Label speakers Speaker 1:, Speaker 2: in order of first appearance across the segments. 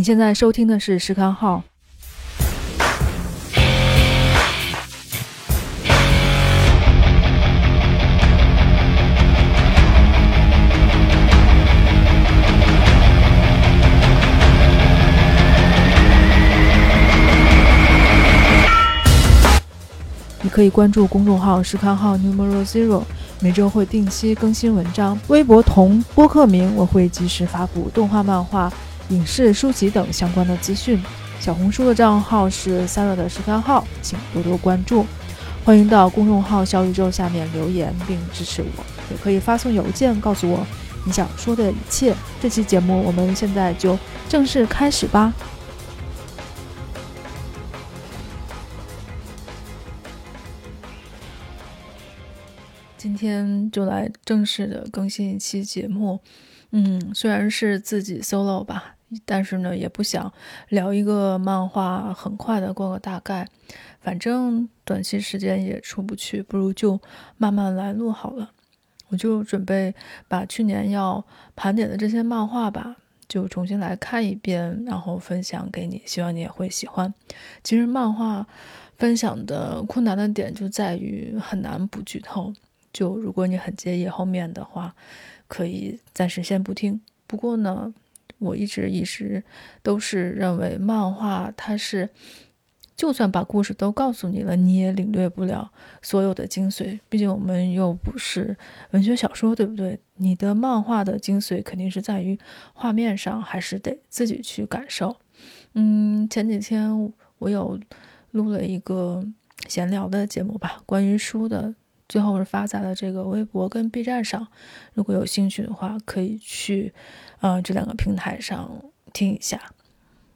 Speaker 1: 你现在收听的是时刊号。你可以关注公众号“时刊号 Numero Zero”，每周会定期更新文章。微博同播客名，我会及时发布动画、漫画、影视、书籍等相关的资讯。小红书的账号是 Sara 的十三号，请多多关注。欢迎到公众号小宇宙下面留言并支持我，也可以发送邮件告诉我你想说的一切。这期节目我们现在就正式开始吧。今天就来正式的更新一期节目，嗯，虽然是自己 solo 吧，但是呢，也不想聊一个漫画，很快的过个大概，反正短期时间也出不去，不如就慢慢来录好了。我就准备把去年要盘点的这些漫画吧，就重新来看一遍，然后分享给你，希望你也会喜欢。其实漫画分享的困难的点就在于很难不剧透。就如果你很介意后面的话，可以暂时先不听。不过呢，我一直一直都是认为漫画它是，就算把故事都告诉你了，你也领略不了所有的精髓。毕竟我们又不是文学小说，对不对？你的漫画的精髓肯定是在于画面上，还是得自己去感受。嗯，前几天我有录了一个闲聊的节目吧，关于书的。最后是发在了这个微博跟 B 站上，如果有兴趣的话，可以去，呃，这两个平台上听一下。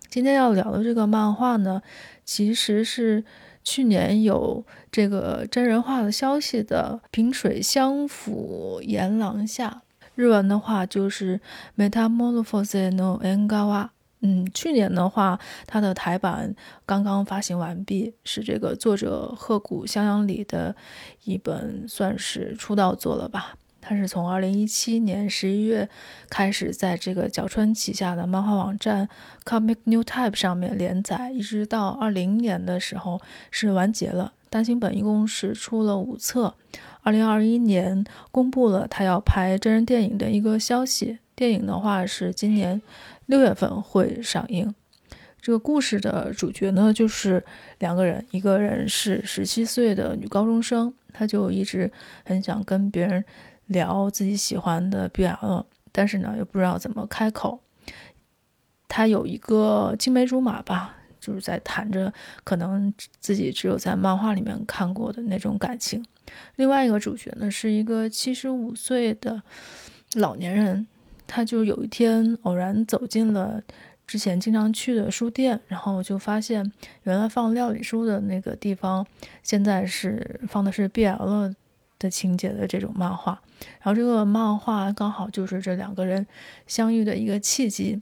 Speaker 1: 今天要聊的这个漫画呢，其实是去年有这个真人化的消息的《萍水相逢阎廊下》，日文的话就是《Metamorphose no Engawa》。嗯，去年的话，它的台版刚刚发行完毕，是这个作者鹤谷香央里的一本算是出道作了吧。它是从二零一七年十一月开始在这个角川旗下的漫画网站 Comic New Type 上面连载，一直到二零年的时候是完结了。单行本一共是出了五册。二零二一年公布了他要拍真人电影的一个消息，电影的话是今年。六月份会上映。这个故事的主角呢，就是两个人，一个人是十七岁的女高中生，她就一直很想跟别人聊自己喜欢的 BL，但是呢，又不知道怎么开口。他有一个青梅竹马吧，就是在谈着可能自己只有在漫画里面看过的那种感情。另外一个主角呢，是一个七十五岁的老年人。他就有一天偶然走进了之前经常去的书店，然后就发现原来放料理书的那个地方，现在是放的是 BL 的情节的这种漫画。然后这个漫画刚好就是这两个人相遇的一个契机，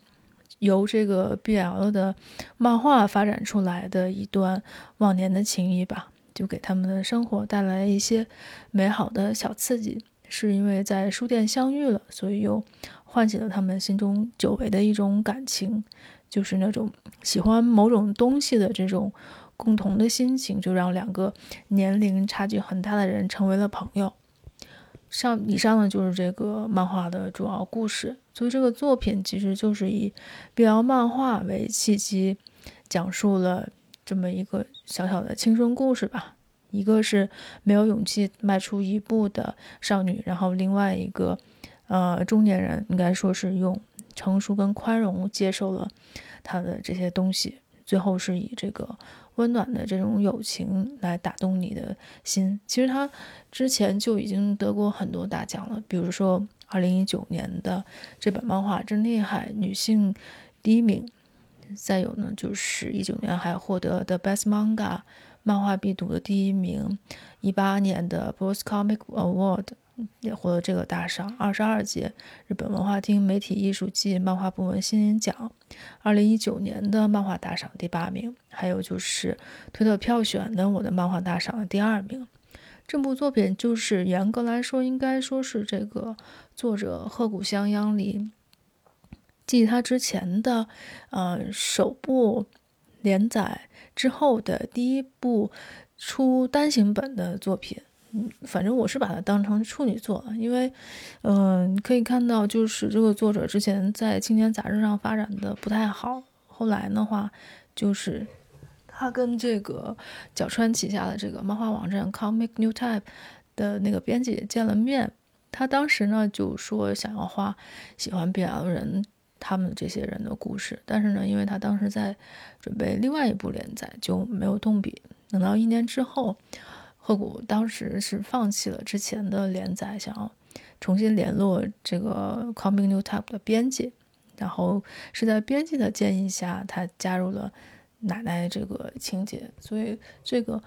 Speaker 1: 由这个 BL 的漫画发展出来的一段忘年的情谊吧，就给他们的生活带来一些美好的小刺激。是因为在书店相遇了，所以又。唤起了他们心中久违的一种感情，就是那种喜欢某种东西的这种共同的心情，就让两个年龄差距很大的人成为了朋友。上以上呢就是这个漫画的主要故事。所以这个作品其实就是以 BL 漫画为契机，讲述了这么一个小小的青春故事吧。一个是没有勇气迈出一步的少女，然后另外一个。呃，中年人应该说是用成熟跟宽容接受了他的这些东西，最后是以这个温暖的这种友情来打动你的心。其实他之前就已经得过很多大奖了，比如说二零一九年的这本漫画真厉害，女性第一名。再有呢，就是一九年还获得的 Best Manga 漫画必读的第一名，一八年的 Boss Comic Award。也获得这个大赏，二十二届日本文化厅媒体艺术季漫画部门新人奖，二零一九年的漫画大赏第八名，还有就是推特票选的我的漫画大赏的第二名。这部作品就是严格来说，应该说是这个作者鹤谷香央里继他之前的呃首部连载之后的第一部出单行本的作品。嗯，反正我是把它当成处女作，因为，嗯，可以看到，就是这个作者之前在青年杂志上发展的不太好，后来的话，就是他跟这个角川旗下的这个漫画网站 Comic New Type 的那个编辑见了面，他当时呢就说想要画喜欢 BL 人他们这些人的故事，但是呢，因为他当时在准备另外一部连载，就没有动笔，等到一年之后。鹤谷当时是放弃了之前的连载，想要重新联络这个《Comic New Type》的编辑，然后是在编辑的建议下，他加入了奶奶这个情节。所以这个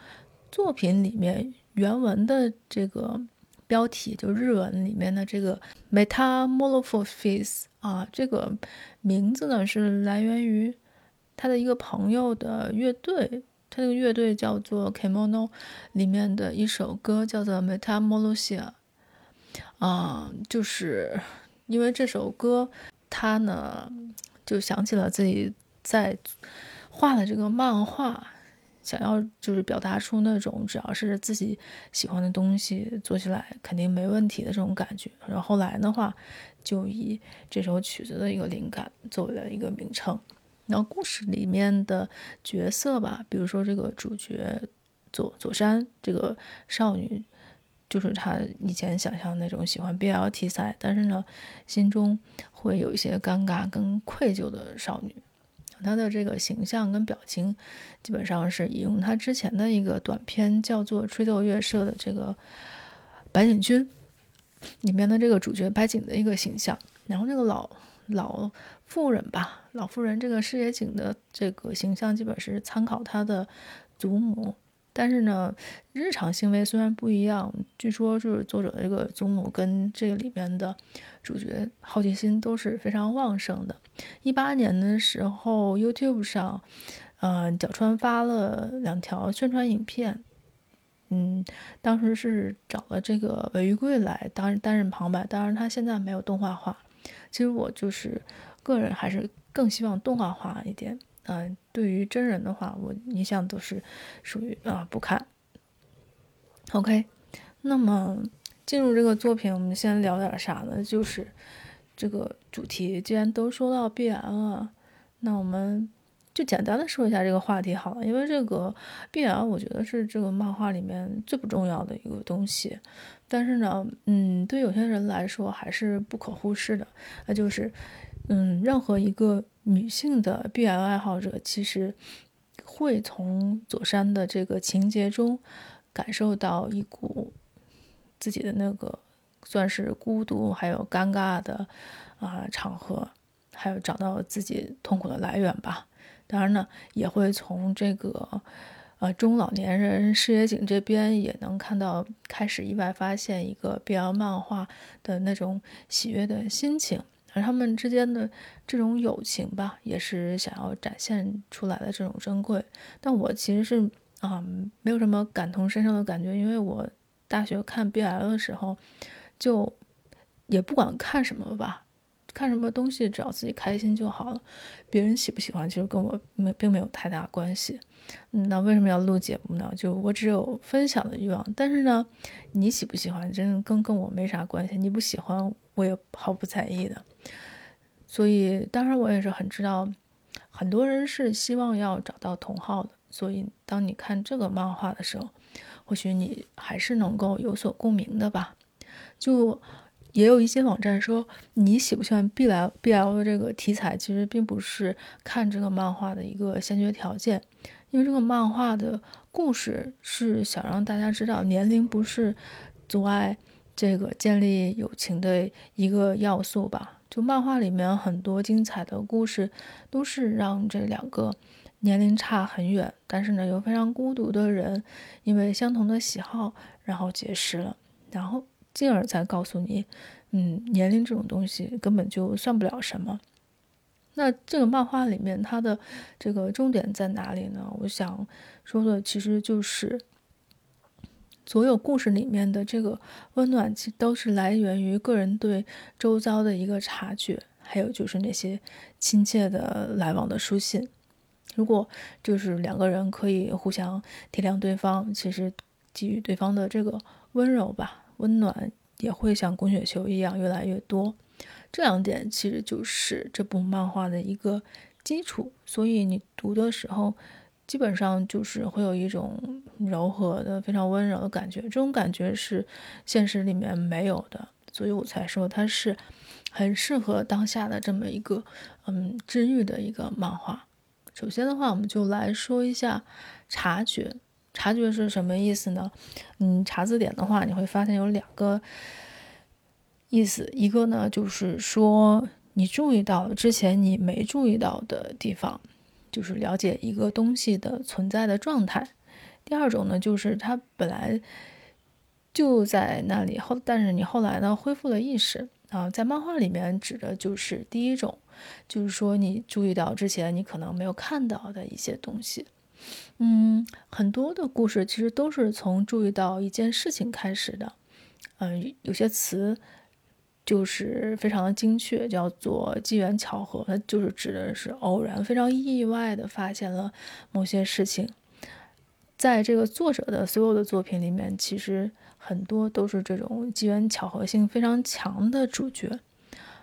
Speaker 1: 作品里面原文的这个标题，就日文里面的这个 “Metamorphosis” 啊，这个名字呢是来源于他的一个朋友的乐队。他那个乐队叫做 Kimono，里面的一首歌叫做 Metamorphosis，啊，就是因为这首歌，他呢就想起了自己在画的这个漫画，想要就是表达出那种只要是自己喜欢的东西，做起来肯定没问题的这种感觉。然后后来的话，就以这首曲子的一个灵感作为了一个名称。然后故事里面的角色吧，比如说这个主角佐佐山这个少女，就是她以前想象那种喜欢 BL 题材，但是呢心中会有一些尴尬跟愧疚的少女。她的这个形象跟表情，基本上是引用她之前的一个短片，叫做《吹奏乐社》的这个白井君里面的这个主角白井的一个形象。然后那个老老。妇人吧，老妇人这个视野景的这个形象，基本是参考她的祖母。但是呢，日常行为虽然不一样，据说就是作者这个祖母跟这个里面的主角好奇心都是非常旺盛的。一八年的时候，YouTube 上，嗯，角川发了两条宣传影片，嗯，当时是找了这个尾玉贵来当担任旁白，当然他现在没有动画化。其实我就是。个人还是更希望动画化一点，嗯，对于真人的话，我一向都是属于啊不看。OK，那么进入这个作品，我们先聊点啥呢？就是这个主题，既然都说到 BL 了，那我们就简单的说一下这个话题好了。因为这个 BL，我觉得是这个漫画里面最不重要的一个东西，但是呢，嗯，对有些人来说还是不可忽视的，那就是。嗯，任何一个女性的 BL 爱好者，其实会从佐山的这个情节中感受到一股自己的那个算是孤独，还有尴尬的啊场合，还有找到自己痛苦的来源吧。当然呢，也会从这个呃中老年人视野井这边也能看到，开始意外发现一个 BL 漫画的那种喜悦的心情。而他们之间的这种友情吧，也是想要展现出来的这种珍贵。但我其实是啊，没有什么感同身受的感觉，因为我大学看 BL 的时候，就也不管看什么吧，看什么东西，只要自己开心就好了。别人喜不喜欢，其实跟我没并没有太大关系。那为什么要录节目呢？就我只有分享的欲望。但是呢，你喜不喜欢，真的跟跟我没啥关系。你不喜欢，我也毫不在意的。所以，当然我也是很知道，很多人是希望要找到同好的。所以，当你看这个漫画的时候，或许你还是能够有所共鸣的吧。就也有一些网站说，你喜不喜欢 B L B L 的这个题材，其实并不是看这个漫画的一个先决条件，因为这个漫画的故事是想让大家知道，年龄不是阻碍这个建立友情的一个要素吧。就漫画里面很多精彩的故事，都是让这两个年龄差很远，但是呢又非常孤独的人，因为相同的喜好，然后结识了，然后进而才告诉你，嗯，年龄这种东西根本就算不了什么。那这个漫画里面它的这个重点在哪里呢？我想说的其实就是。所有故事里面的这个温暖，其实都是来源于个人对周遭的一个察觉，还有就是那些亲切的来往的书信。如果就是两个人可以互相体谅对方，其实给予对方的这个温柔吧、温暖，也会像滚雪球一样越来越多。这两点其实就是这部漫画的一个基础，所以你读的时候，基本上就是会有一种柔和的、非常温柔的感觉。这种感觉是现实里面没有的，所以我才说它是很适合当下的这么一个嗯治愈的一个漫画。首先的话，我们就来说一下察觉。察觉是什么意思呢？嗯，查字典的话，你会发现有两个意思。一个呢，就是说你注意到之前你没注意到的地方，就是了解一个东西的存在的状态。第二种呢，就是它本来就在那里后，但是你后来呢恢复了意识啊。在漫画里面指的就是第一种。就是说，你注意到之前你可能没有看到的一些东西，嗯，很多的故事其实都是从注意到一件事情开始的，嗯，有些词就是非常的精确，叫做机缘巧合，它就是指的是偶然、非常意外的发现了某些事情。在这个作者的所有的作品里面，其实很多都是这种机缘巧合性非常强的主角。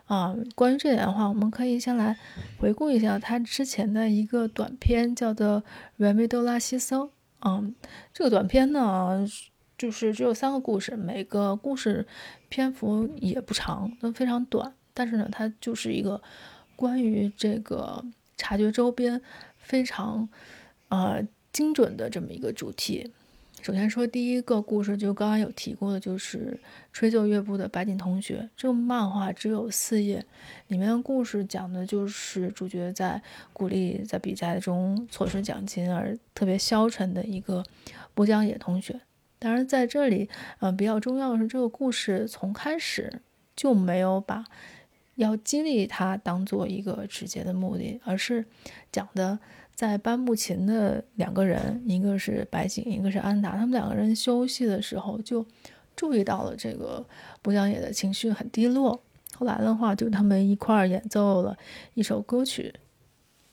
Speaker 1: 啊，关于这点的话，我们可以先来回顾一下他之前的一个短片，叫做《原味多拉西搜》。嗯，这个短片呢，就是只有三个故事，每个故事篇幅也不长，都非常短。但是呢，它就是一个关于这个察觉周边非常呃精准的这么一个主题。首先说第一个故事，就刚刚有提过的，就是吹奏乐部的白井同学。这个漫画只有四页，里面的故事讲的就是主角在鼓励在比赛中错失奖金而特别消沉的一个波江野同学。当然，在这里，呃，比较重要的是，这个故事从开始就没有把要激励他当做一个直接的目的，而是讲的。在班木琴的两个人，一个是白井，一个是安达，他们两个人休息的时候就注意到了这个不江野的情绪很低落。后来的话，就他们一块儿演奏了一首歌曲，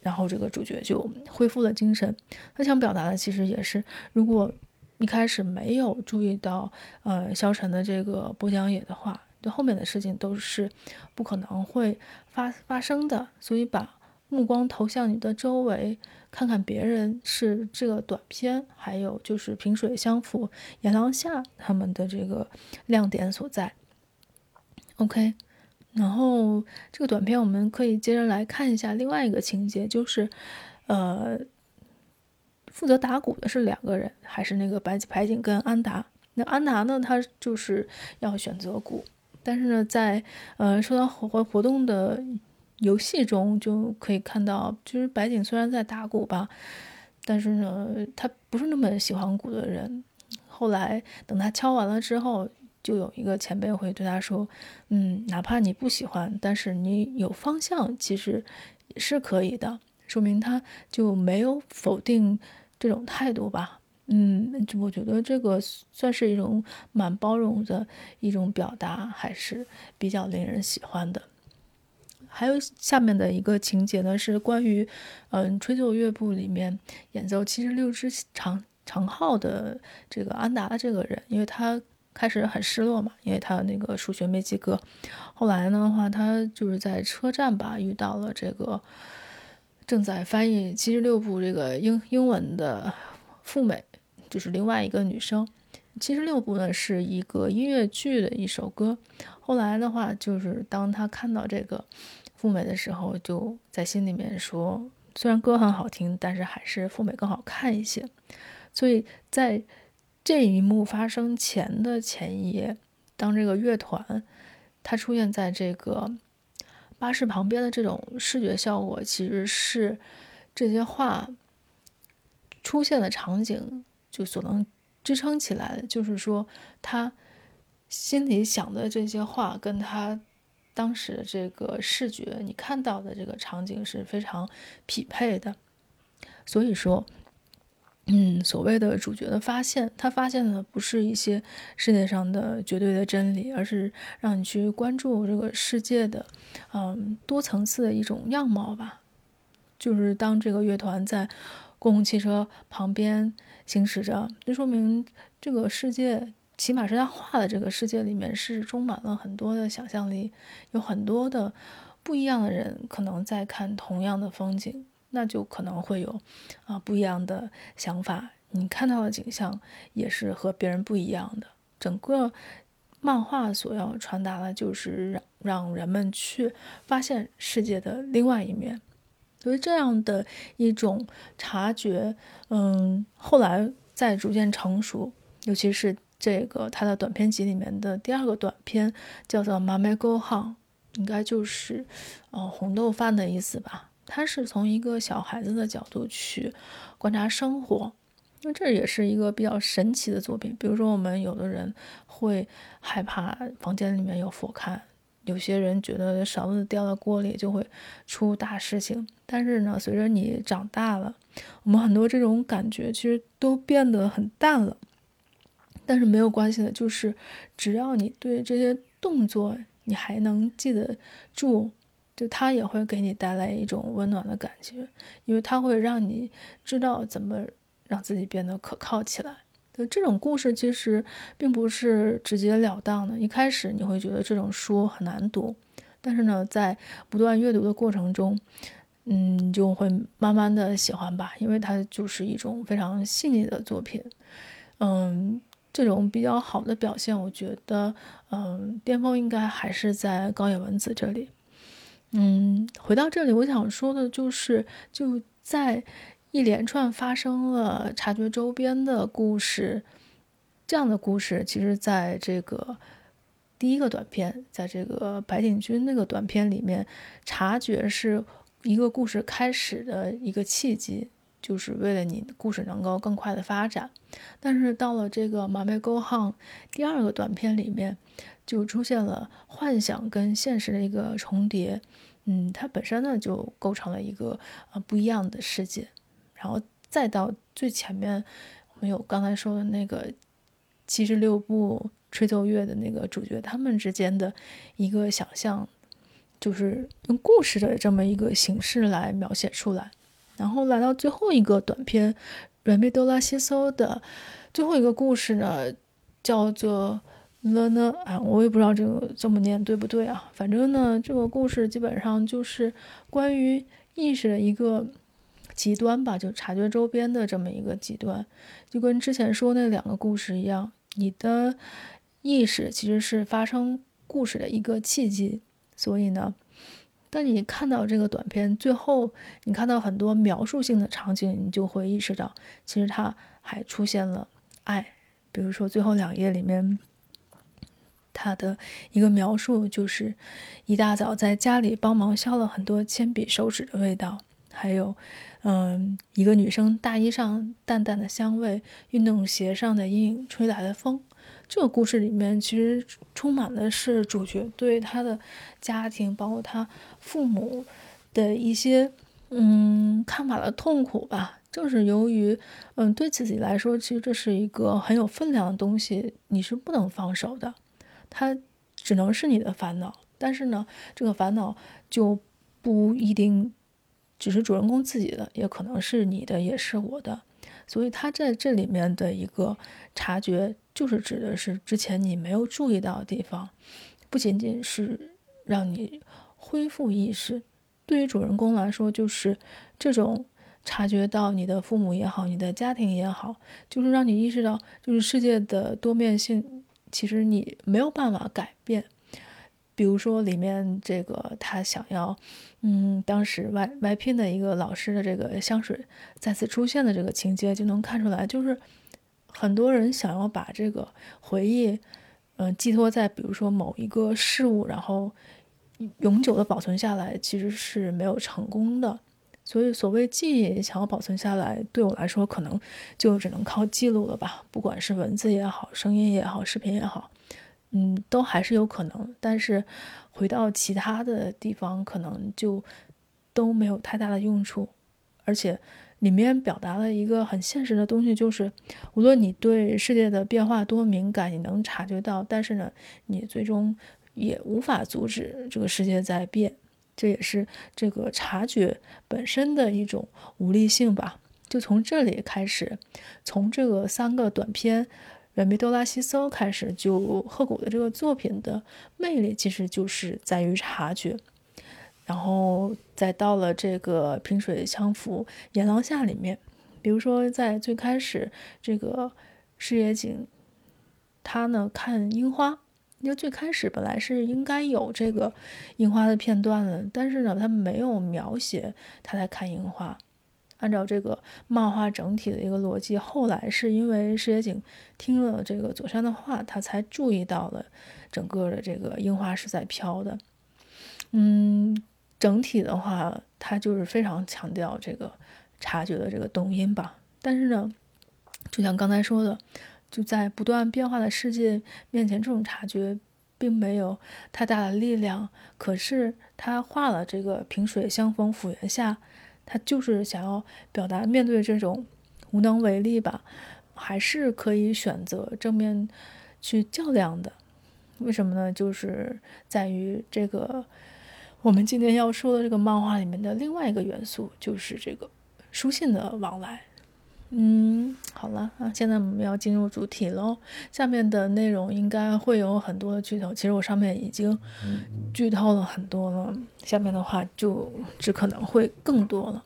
Speaker 1: 然后这个主角就恢复了精神。他想表达的其实也是，如果一开始没有注意到呃消沉的这个不江野的话，就后面的事情都是不可能会发发生的。所以把。目光投向你的周围，看看别人是这个短片，还有就是萍水相逢、炎凉下他们的这个亮点所在。OK，然后这个短片我们可以接着来看一下另外一个情节，就是呃，负责打鼓的是两个人，还是那个白白景跟安达。那安达呢，他就是要选择鼓，但是呢，在呃受到活活动的。游戏中就可以看到，就是白景虽然在打鼓吧，但是呢，他不是那么喜欢鼓的人。后来等他敲完了之后，就有一个前辈会对他说：“嗯，哪怕你不喜欢，但是你有方向，其实也是可以的。”说明他就没有否定这种态度吧。嗯，我觉得这个算是一种蛮包容的一种表达，还是比较令人喜欢的。还有下面的一个情节呢，是关于，嗯，吹奏乐部里面演奏七十六支长长号的这个安达的这个人，因为他开始很失落嘛，因为他那个数学没及格。后来呢的话，他就是在车站吧遇到了这个正在翻译七十六部这个英英文的富美，就是另外一个女生。七十六部呢是一个音乐剧的一首歌。后来的话，就是当他看到这个。富美的时候，就在心里面说，虽然歌很好听，但是还是富美更好看一些。所以在这一幕发生前的前一夜，当这个乐团它出现在这个巴士旁边的这种视觉效果，其实是这些话出现的场景就所能支撑起来的。就是说，他心里想的这些话跟他。当时的这个视觉，你看到的这个场景是非常匹配的，所以说，嗯，所谓的主角的发现，他发现的不是一些世界上的绝对的真理，而是让你去关注这个世界的，嗯，多层次的一种样貌吧。就是当这个乐团在公共汽车旁边行驶着，就说明这个世界，起码是他画的这个世界里面是充满了很多的想象力，有很多的不一样的人可能在看同样的风景。那就可能会有，啊不一样的想法。你看到的景象也是和别人不一样的。整个漫画所要传达的就是让让人们去发现世界的另外一面。所以这样的一种察觉，嗯，后来在逐渐成熟。尤其是这个他的短篇集里面的第二个短篇叫做《妈妈 Go h o 应该就是呃红豆饭的意思吧。他是从一个小孩子的角度去观察生活，那这也是一个比较神奇的作品。比如说，我们有的人会害怕房间里面有佛龛，有些人觉得勺子掉到锅里就会出大事情。但是呢，随着你长大了，我们很多这种感觉其实都变得很淡了。但是没有关系的，就是只要你对这些动作你还能记得住。就它也会给你带来一种温暖的感觉，因为它会让你知道怎么让自己变得可靠起来。就这种故事其实并不是直截了当的，一开始你会觉得这种书很难读，但是呢，在不断阅读的过程中，嗯，就会慢慢的喜欢吧，因为它就是一种非常细腻的作品。嗯，这种比较好的表现，我觉得，嗯，巅峰应该还是在高野文子这里。嗯，回到这里，我想说的就是，就在一连串发生了察觉周边的故事，这样的故事，其实在这个第一个短片，在这个白景君那个短片里面，察觉是一个故事开始的一个契机，就是为了你的故事能够更快的发展。但是到了这个马梅沟巷第二个短片里面。就出现了幻想跟现实的一个重叠，嗯，它本身呢就构成了一个呃不一样的世界，然后再到最前面，我们有刚才说的那个七十六部吹奏乐的那个主角，他们之间的一个想象，就是用故事的这么一个形式来描写出来，然后来到最后一个短片《软贝多拉西搜》的最后一个故事呢，叫做。了呢？啊，我也不知道这个这么念对不对啊。反正呢，这个故事基本上就是关于意识的一个极端吧，就察觉周边的这么一个极端，就跟之前说那两个故事一样。你的意识其实是发生故事的一个契机，所以呢，当你看到这个短片最后，你看到很多描述性的场景，你就会意识到，其实它还出现了爱。比如说最后两页里面。他的一个描述就是，一大早在家里帮忙削了很多铅笔手指的味道，还有，嗯，一个女生大衣上淡淡的香味，运动鞋上的阴影吹来的风。这个故事里面其实充满的是主角对他的家庭，包括他父母的一些，嗯，看法的痛苦吧。正是由于，嗯，对自己来说，其实这是一个很有分量的东西，你是不能放手的。它只能是你的烦恼，但是呢，这个烦恼就不一定只是主人公自己的，也可能是你的，也是我的。所以，他在这里面的一个察觉，就是指的是之前你没有注意到的地方，不仅仅是让你恢复意识。对于主人公来说，就是这种察觉到你的父母也好，你的家庭也好，就是让你意识到，就是世界的多面性。其实你没有办法改变，比如说里面这个他想要，嗯，当时外外聘的一个老师的这个香水再次出现的这个情节，就能看出来，就是很多人想要把这个回忆，嗯，寄托在比如说某一个事物，然后永久的保存下来，其实是没有成功的。所以，所谓记忆想要保存下来，对我来说可能就只能靠记录了吧。不管是文字也好，声音也好，视频也好，嗯，都还是有可能。但是，回到其他的地方，可能就都没有太大的用处。而且，里面表达了一个很现实的东西，就是无论你对世界的变化多敏感，你能察觉到，但是呢，你最终也无法阻止这个世界在变。这也是这个察觉本身的一种无力性吧。就从这里开始，从这个三个短片《远比多拉西搜》开始，就鹤古的这个作品的魅力其实就是在于察觉。然后再到了这个萍水相逢檐廊下里面，比如说在最开始这个视野景，他呢看樱花，因为最开始本来是应该有这个樱花的片段的，但是呢他没有描写他在看樱花。按照这个漫画整体的一个逻辑，后来是因为视野景听了这个佐山的话，他才注意到了整个的这个樱花是在飘的，嗯。整体的话，它就是非常强调这个察觉的这个动因吧。但是呢，就像刚才说的，就在不断变化的世界面前，这种察觉并没有太大的力量。可是他画了这个萍水相逢府檐下，他就是想要表达面对这种无能为力吧，还是可以选择正面去较量的。为什么呢？就是在于这个。我们今天要说的这个漫画里面的另外一个元素，就是这个书信的往来。嗯，好了啊，现在我们要进入主题喽。下面的内容应该会有很多的剧透，其实我上面已经剧透了很多了。下面的话就只可能会更多了。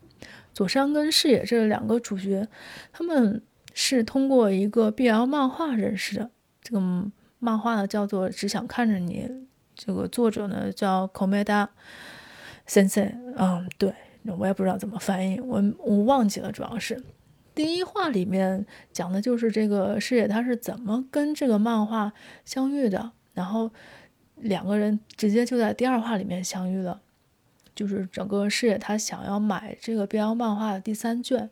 Speaker 1: 佐山跟视野这两个主角，他们是通过一个 BL 漫画认识的。这个漫画呢叫做《只想看着你》。这个作者呢叫 Komeda Sensei，嗯，对，我也不知道怎么翻译，我我忘记了。主要是第一话里面讲的就是这个视野他是怎么跟这个漫画相遇的，然后两个人直接就在第二话里面相遇了，就是整个视野他想要买这个 BL 漫画的第三卷，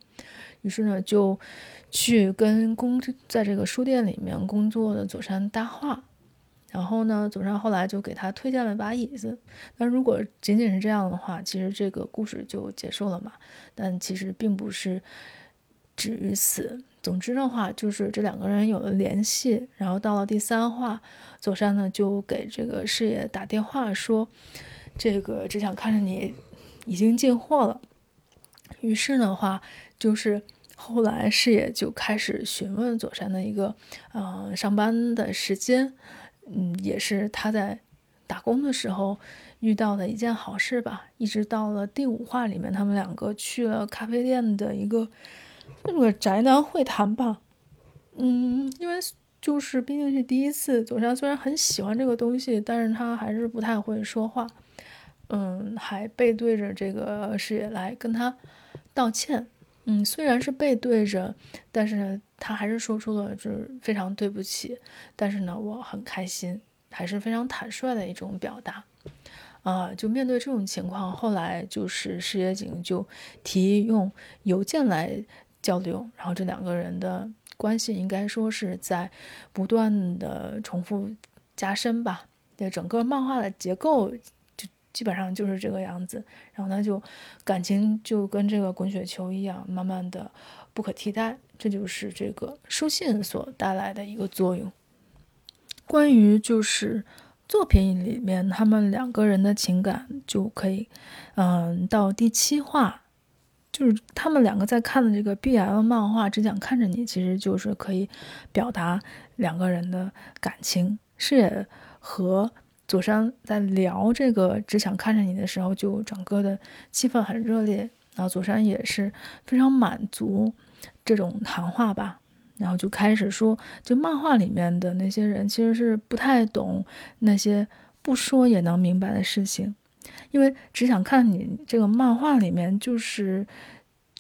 Speaker 1: 于是呢就去跟工在这个书店里面工作的佐山搭话。然后呢，佐山后来就给他推荐了把椅子。但如果仅仅是这样的话，其实这个故事就结束了嘛。但其实并不是止于此。总之的话，就是这两个人有了联系。然后到了第三话，佐山呢就给这个事业打电话说：“这个只想看着你已经进货了。”于是的话，就是后来事业就开始询问佐山的一个呃上班的时间。嗯，也是他在打工的时候遇到的一件好事吧。一直到了第五话里面，他们两个去了咖啡店的一个那个宅男会谈吧。嗯，因为就是毕竟是第一次，佐山虽然很喜欢这个东西，但是他还是不太会说话。嗯，还背对着这个视野来跟他道歉。嗯，虽然是背对着，但是呢，他还是说出了就是非常对不起。但是呢，我很开心，还是非常坦率的一种表达。啊，就面对这种情况，后来就是石野景就提议用邮件来交流，然后这两个人的关系应该说是在不断的重复加深吧。对整个漫画的结构。基本上就是这个样子，然后他，就感情就跟这个滚雪球一样，慢慢的不可替代。这就是这个书信所带来的一个作用。关于就是作品里面他们两个人的情感，就可以，嗯，到第七话，就是他们两个在看的这个 BL 漫画，只想看着你，其实就是可以表达两个人的感情，是也和。佐山在聊这个只想看着你的时候，就整个的气氛很热烈，然后佐山也是非常满足这种谈话吧，然后就开始说，就漫画里面的那些人其实是不太懂那些不说也能明白的事情，因为只想看你这个漫画里面就是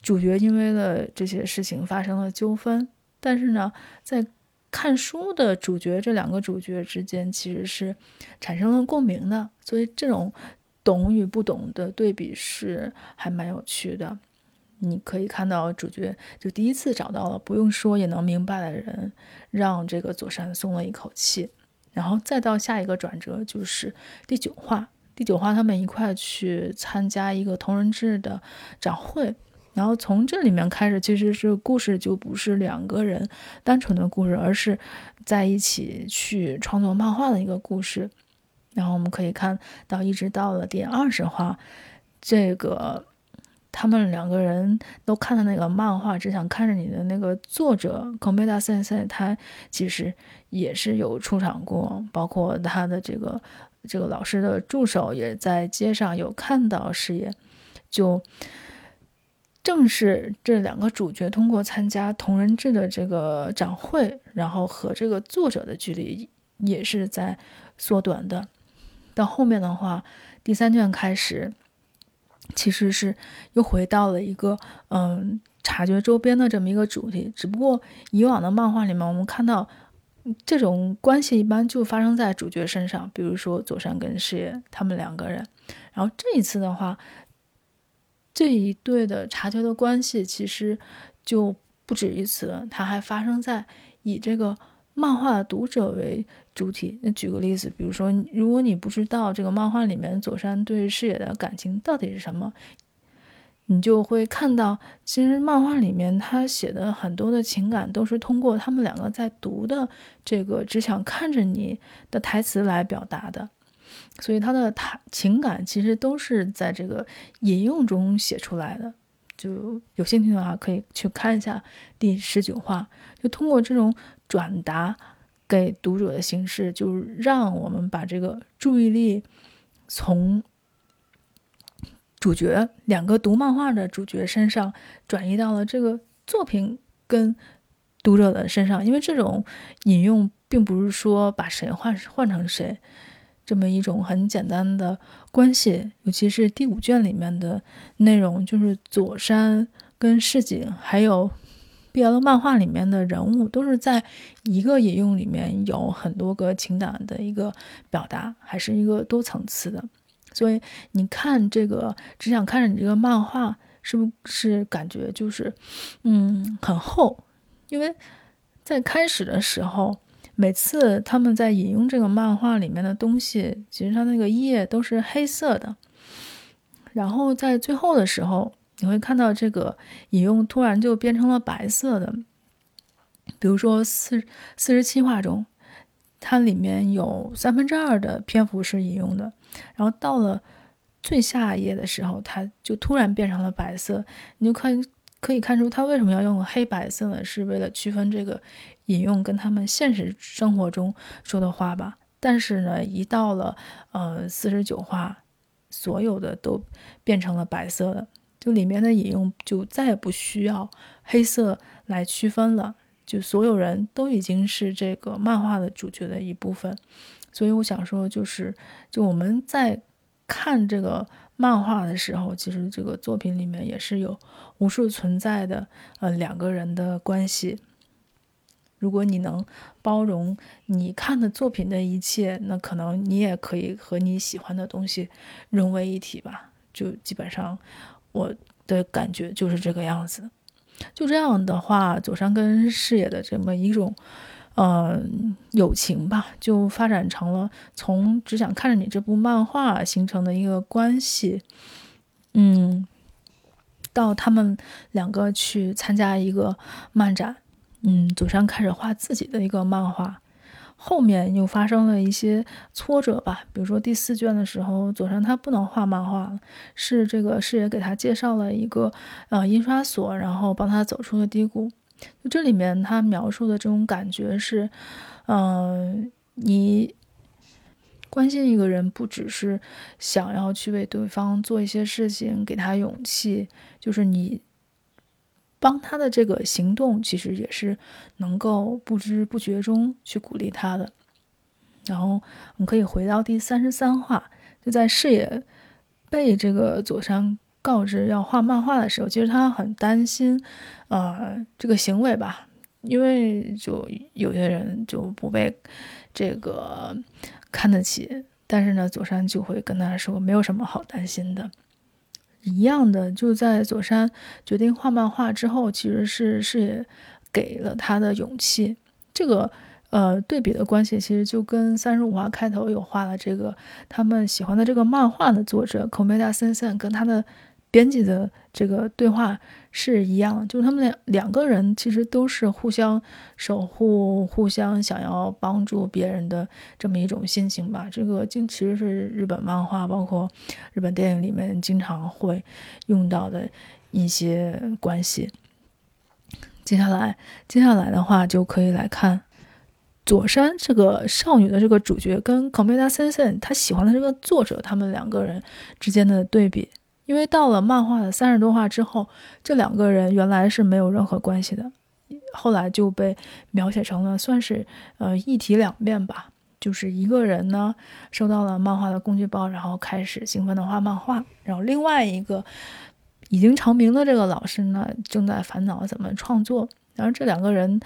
Speaker 1: 主角因为了这些事情发生了纠纷，但是呢，在看书的主角，这两个主角之间其实是产生了共鸣的，所以这种懂与不懂的对比是还蛮有趣的。你可以看到主角就第一次找到了不用说也能明白的人，让这个佐山松了一口气。然后再到下一个转折，就是第九话。第九话他们一块去参加一个同人志的展会，然后从这里面开始，其实是故事就不是两个人单纯的故事，而是在一起去创作漫画的一个故事。然后我们可以看到，一直到了第二十话，这个他们两个人都看的那个漫画，只想看着你的那个作者 Komeda Sensei，他其实也是有出场过，包括他的这个这个老师的助手也在街上有看到视野，就。正是这两个主角通过参加同人志的这个展会，然后和这个作者的距离也是在缩短的。到后面的话，第三卷开始，其实是又回到了一个嗯察觉周边的这么一个主题。只不过以往的漫画里面，我们看到这种关系一般就发生在主角身上，比如说佐山跟事业他们两个人。然后这一次的话。这一对的察觉的关系其实就不止一次，它还发生在以这个漫画读者为主体。那举个例子，比如说，如果你不知道这个漫画里面佐山对视野的感情到底是什么，你就会看到，其实漫画里面他写的很多的情感都是通过他们两个在读的这个只想看着你的台词来表达的。所以他的他情感其实都是在这个引用中写出来的，就有兴趣的话可以去看一下第十九话，就通过这种转达给读者的形式，就让我们把这个注意力从主角两个读漫画的主角身上转移到了这个作品跟读者的身上，因为这种引用并不是说把谁换换成谁。这么一种很简单的关系，尤其是第五卷里面的内容，就是佐山跟市井，还有 BL 漫画里面的人物，都是在一个引用里面有很多个情感的一个表达，还是一个多层次的。所以你看这个，只想看着你这个漫画，是不是感觉就是，嗯，很厚？因为在开始的时候。每次他们在引用这个漫画里面的东西，其实它那个页都是黑色的。然后在最后的时候，你会看到这个引用突然就变成了白色的。比如说四四十七话中，它里面有三分之二的篇幅是引用的，然后到了最下一页的时候，它就突然变成了白色。你就看可以看出，它为什么要用黑白色呢？是为了区分这个。引用跟他们现实生活中说的话吧，但是呢，一到了呃四十九话，所有的都变成了白色的，就里面的引用就再也不需要黑色来区分了，就所有人都已经是这个漫画的主角的一部分。所以我想说，就是就我们在看这个漫画的时候，其实这个作品里面也是有无数存在的呃两个人的关系。如果你能包容你看的作品的一切，那可能你也可以和你喜欢的东西融为一体吧。就基本上我的感觉就是这个样子。就这样的话，佐山跟视野的这么一种，嗯，友情吧，就发展成了从只想看着你这部漫画形成的一个关系，嗯，到他们两个去参加一个漫展。嗯，佐山开始画自己的一个漫画，后面又发生了一些挫折吧。比如说第四卷的时候，佐山他不能画漫画了，是这个师爷给他介绍了一个呃印刷所，然后帮他走出了低谷。就这里面他描述的这种感觉是，嗯，你关心一个人，不只是想要去为对方做一些事情，给他勇气，就是你。帮他的这个行动，其实也是能够不知不觉中去鼓励他的。然后我们可以回到第三十三话，就在视野被这个佐山告知要画漫画的时候，其实他很担心，呃，这个行为吧，因为就有些人就不被这个看得起，但是呢，佐山就会跟他说，没有什么好担心的。一样的，就在佐山决定画漫画之后，其实是是给了他的勇气。这个呃对比的关系，其实就跟三十五话开头有画了这个他们喜欢的这个漫画的作者 Komeda Sensen 跟他的编辑的这个对话是一样，就是他们两两个人其实都是互相守护、互相想要帮助别人的这么一种心情吧。这个就其实是日本漫画，包括日本电影里面经常会用到的一些关系。接下来，接下来的话就可以来看佐山这个少女的这个主角跟 Komeda Sensen 他喜欢的这个作者，他们两个人之间的对比。因为到了漫画的三十多话之后，这两个人原来是没有任何关系的，后来就被描写成了算是呃一体两面吧。就是一个人呢收到了漫画的工具包，然后开始兴奋的画漫画，然后另外一个已经成名的这个老师呢正在烦恼怎么创作。然后这两个人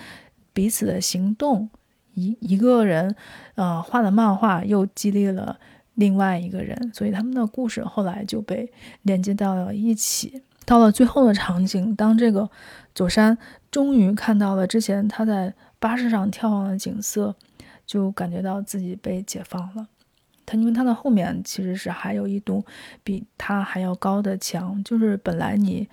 Speaker 1: 彼此的行动，一一个人呃画的漫画又激励了。另外一个人，所以他们的故事后来就被连接到了一起。到了最后的场景，当这个佐山终于看到了之前他在巴士上眺望的景色，就感觉到自己被解放了。他因为他的后面其实是还有一堵比他还要高的墙，就是本来你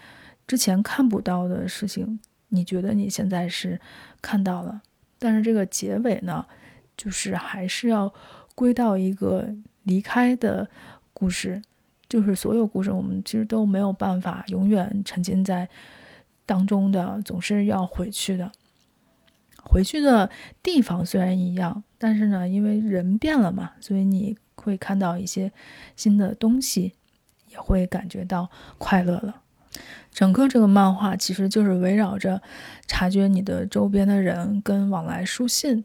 Speaker 1: 之前看不到的事情，你觉得你现在是看到了，但是这个结尾呢，就是还是要归到一个。离开的故事，就是所有故事，我们其实都没有办法永远沉浸在当中的，总是要回去的。回去的地方虽然一样，但是呢，因为人变了嘛，所以你会看到一些新的东西，也会感觉到快乐了。整个这个漫画其实就是围绕着察觉你的周边的人跟往来书信。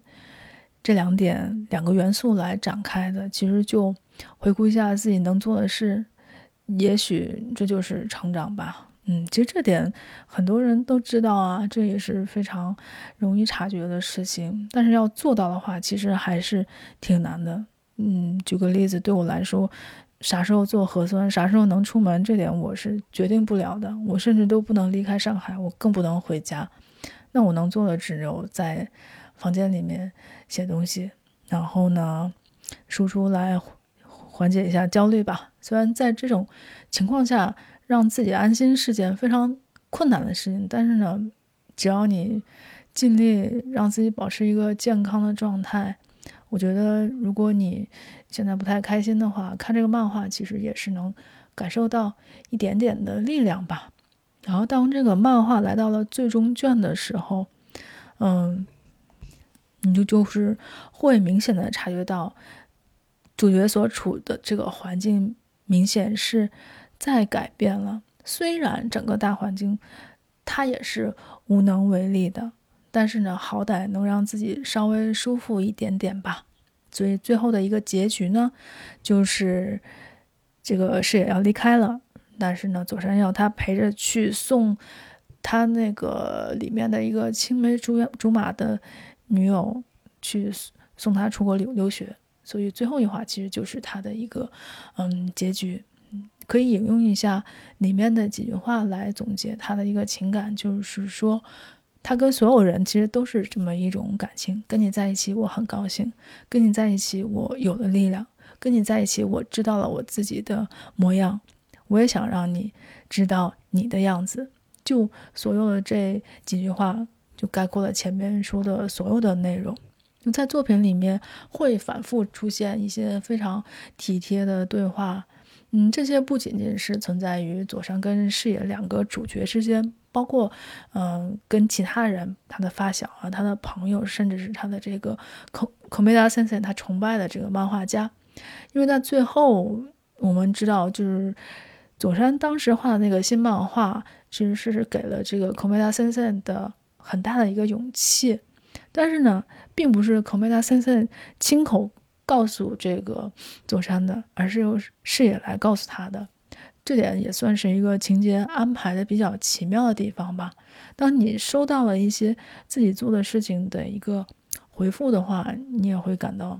Speaker 1: 这两点两个元素来展开的，其实就回顾一下自己能做的事，也许这就是成长吧。嗯，其实这点很多人都知道啊，这也是非常容易察觉的事情。但是要做到的话，其实还是挺难的。嗯，举个例子，对我来说，啥时候做核酸，啥时候能出门，这点我是决定不了的。我甚至都不能离开上海，我更不能回家。那我能做的只有在。房间里面写东西，然后呢，输出来缓解一下焦虑吧。虽然在这种情况下让自己安心是件非常困难的事情，但是呢，只要你尽力让自己保持一个健康的状态，我觉得如果你现在不太开心的话，看这个漫画其实也是能感受到一点点的力量吧。然后当这个漫画来到了最终卷的时候，嗯。你就就是会明显的察觉到，主角所处的这个环境明显是在改变了。虽然整个大环境他也是无能为力的，但是呢，好歹能让自己稍微舒服一点点吧。所以最后的一个结局呢，就是这个视野要离开了，但是呢，佐山要他陪着去送他那个里面的一个青梅竹竹马的。女友去送他出国留留学，所以最后一话其实就是他的一个嗯结局，可以引用一下里面的几句话来总结他的一个情感，就是说他跟所有人其实都是这么一种感情，跟你在一起我很高兴，跟你在一起我有了力量，跟你在一起我知道了我自己的模样，我也想让你知道你的样子，就所有的这几句话。就概括了前面说的所有的内容。在作品里面会反复出现一些非常体贴的对话，嗯，这些不仅仅是存在于佐山跟视野两个主角之间，包括嗯跟其他人，他的发小啊，他的朋友，甚至是他的这个口口梅达先生，他崇拜的这个漫画家。因为在最后我们知道，就是佐山当时画的那个新漫画，其实是给了这个口梅达先生的。很大的一个勇气，但是呢，并不是孔梅达森森亲口告诉这个佐山的，而是由视野来告诉他的。这点也算是一个情节安排的比较奇妙的地方吧。当你收到了一些自己做的事情的一个回复的话，你也会感到，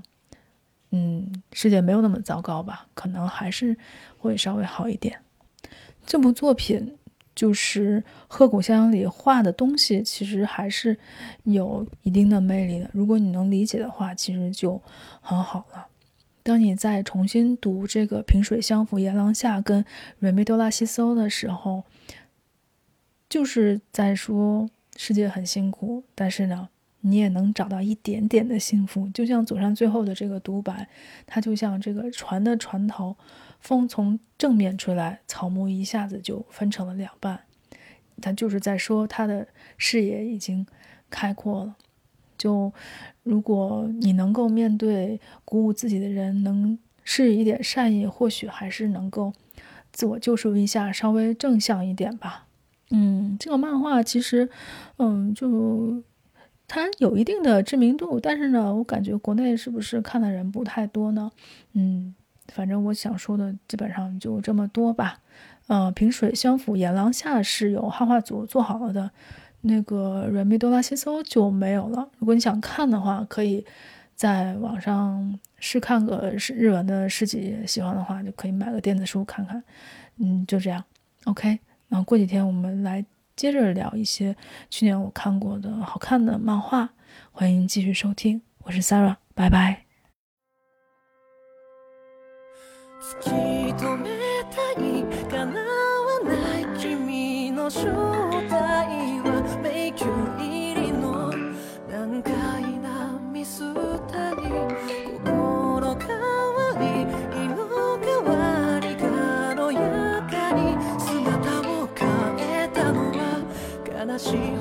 Speaker 1: 嗯，世界没有那么糟糕吧？可能还是会稍微好一点。这部作品。就是鹤谷香里画的东西，其实还是有一定的魅力的。如果你能理解的话，其实就很好了。
Speaker 2: 当你再重新读这个萍水相逢檐廊下跟瑞米多拉西搜的时候，就是在说世界很辛苦，但是呢，你也能找到一点点的幸福。就像左上最后的这个独白，它就像这个船的船头，风从正面吹来，草木一下子就分成了两半。他就是在说他的视野已经开阔了。就如果你能够面对鼓舞自己的人，能施一点善意，或许还是能够自我救赎一下，稍微正向一点吧。嗯，这个漫画其实，嗯，就它有一定的知名度，但是呢，我感觉国内是不是看的人不太多呢？嗯，反正我想说的基本上就这么多吧。呃，萍水相逢檐廊下是有汉化组做好了的，那个软米多拉西搜就没有了。如果你想看的话，可以在网上试看个是日文的诗集，喜欢的话就可以买个电子书看看。嗯，就这样，OK。然后过几天我们来接着聊一些去年我看过的好看的漫画，欢迎继续收听，我是 Sarah，拜拜。突き止めたい叶わない君の正体は迷宮入りの難解なミスタリー心変わり色変わり軽やかに姿を変えたのは悲しい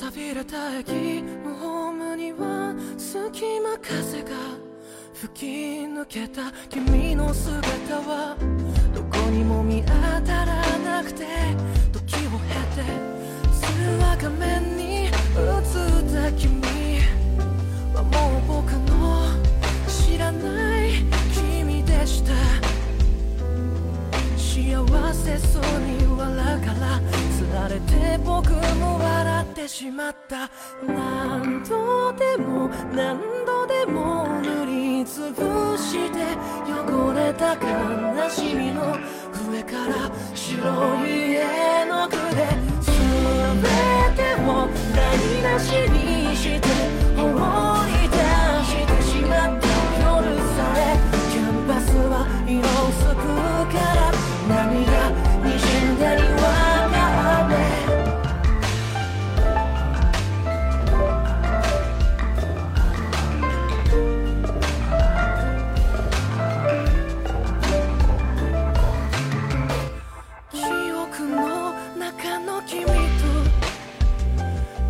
Speaker 2: 錆びれた駅のホームには隙間風が吹き抜けた君の姿はどこにも見当たらなくて時を経て通話画面に映った君はもう僕の知らない君でした幸せそうに笑うからられて僕も笑ってしまった。何度でも何度でも塗りつぶして汚れた悲しみの上から白い絵の具で全てを台無しにして放り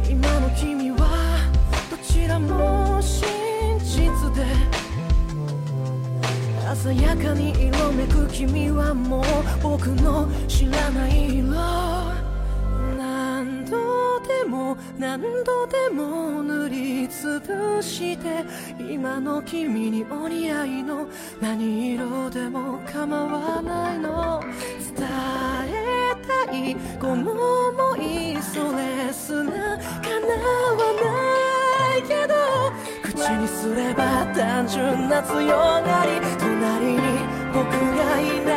Speaker 2: 今の君はどちらも真実で鮮やかに色めく君はもう僕の知らない色何度でも何度でも塗りつぶして今の君にお似合いの何色でも構わないの伝えい。この想いそれすら叶わないけど口にすれば単純な強がり隣に僕がいない。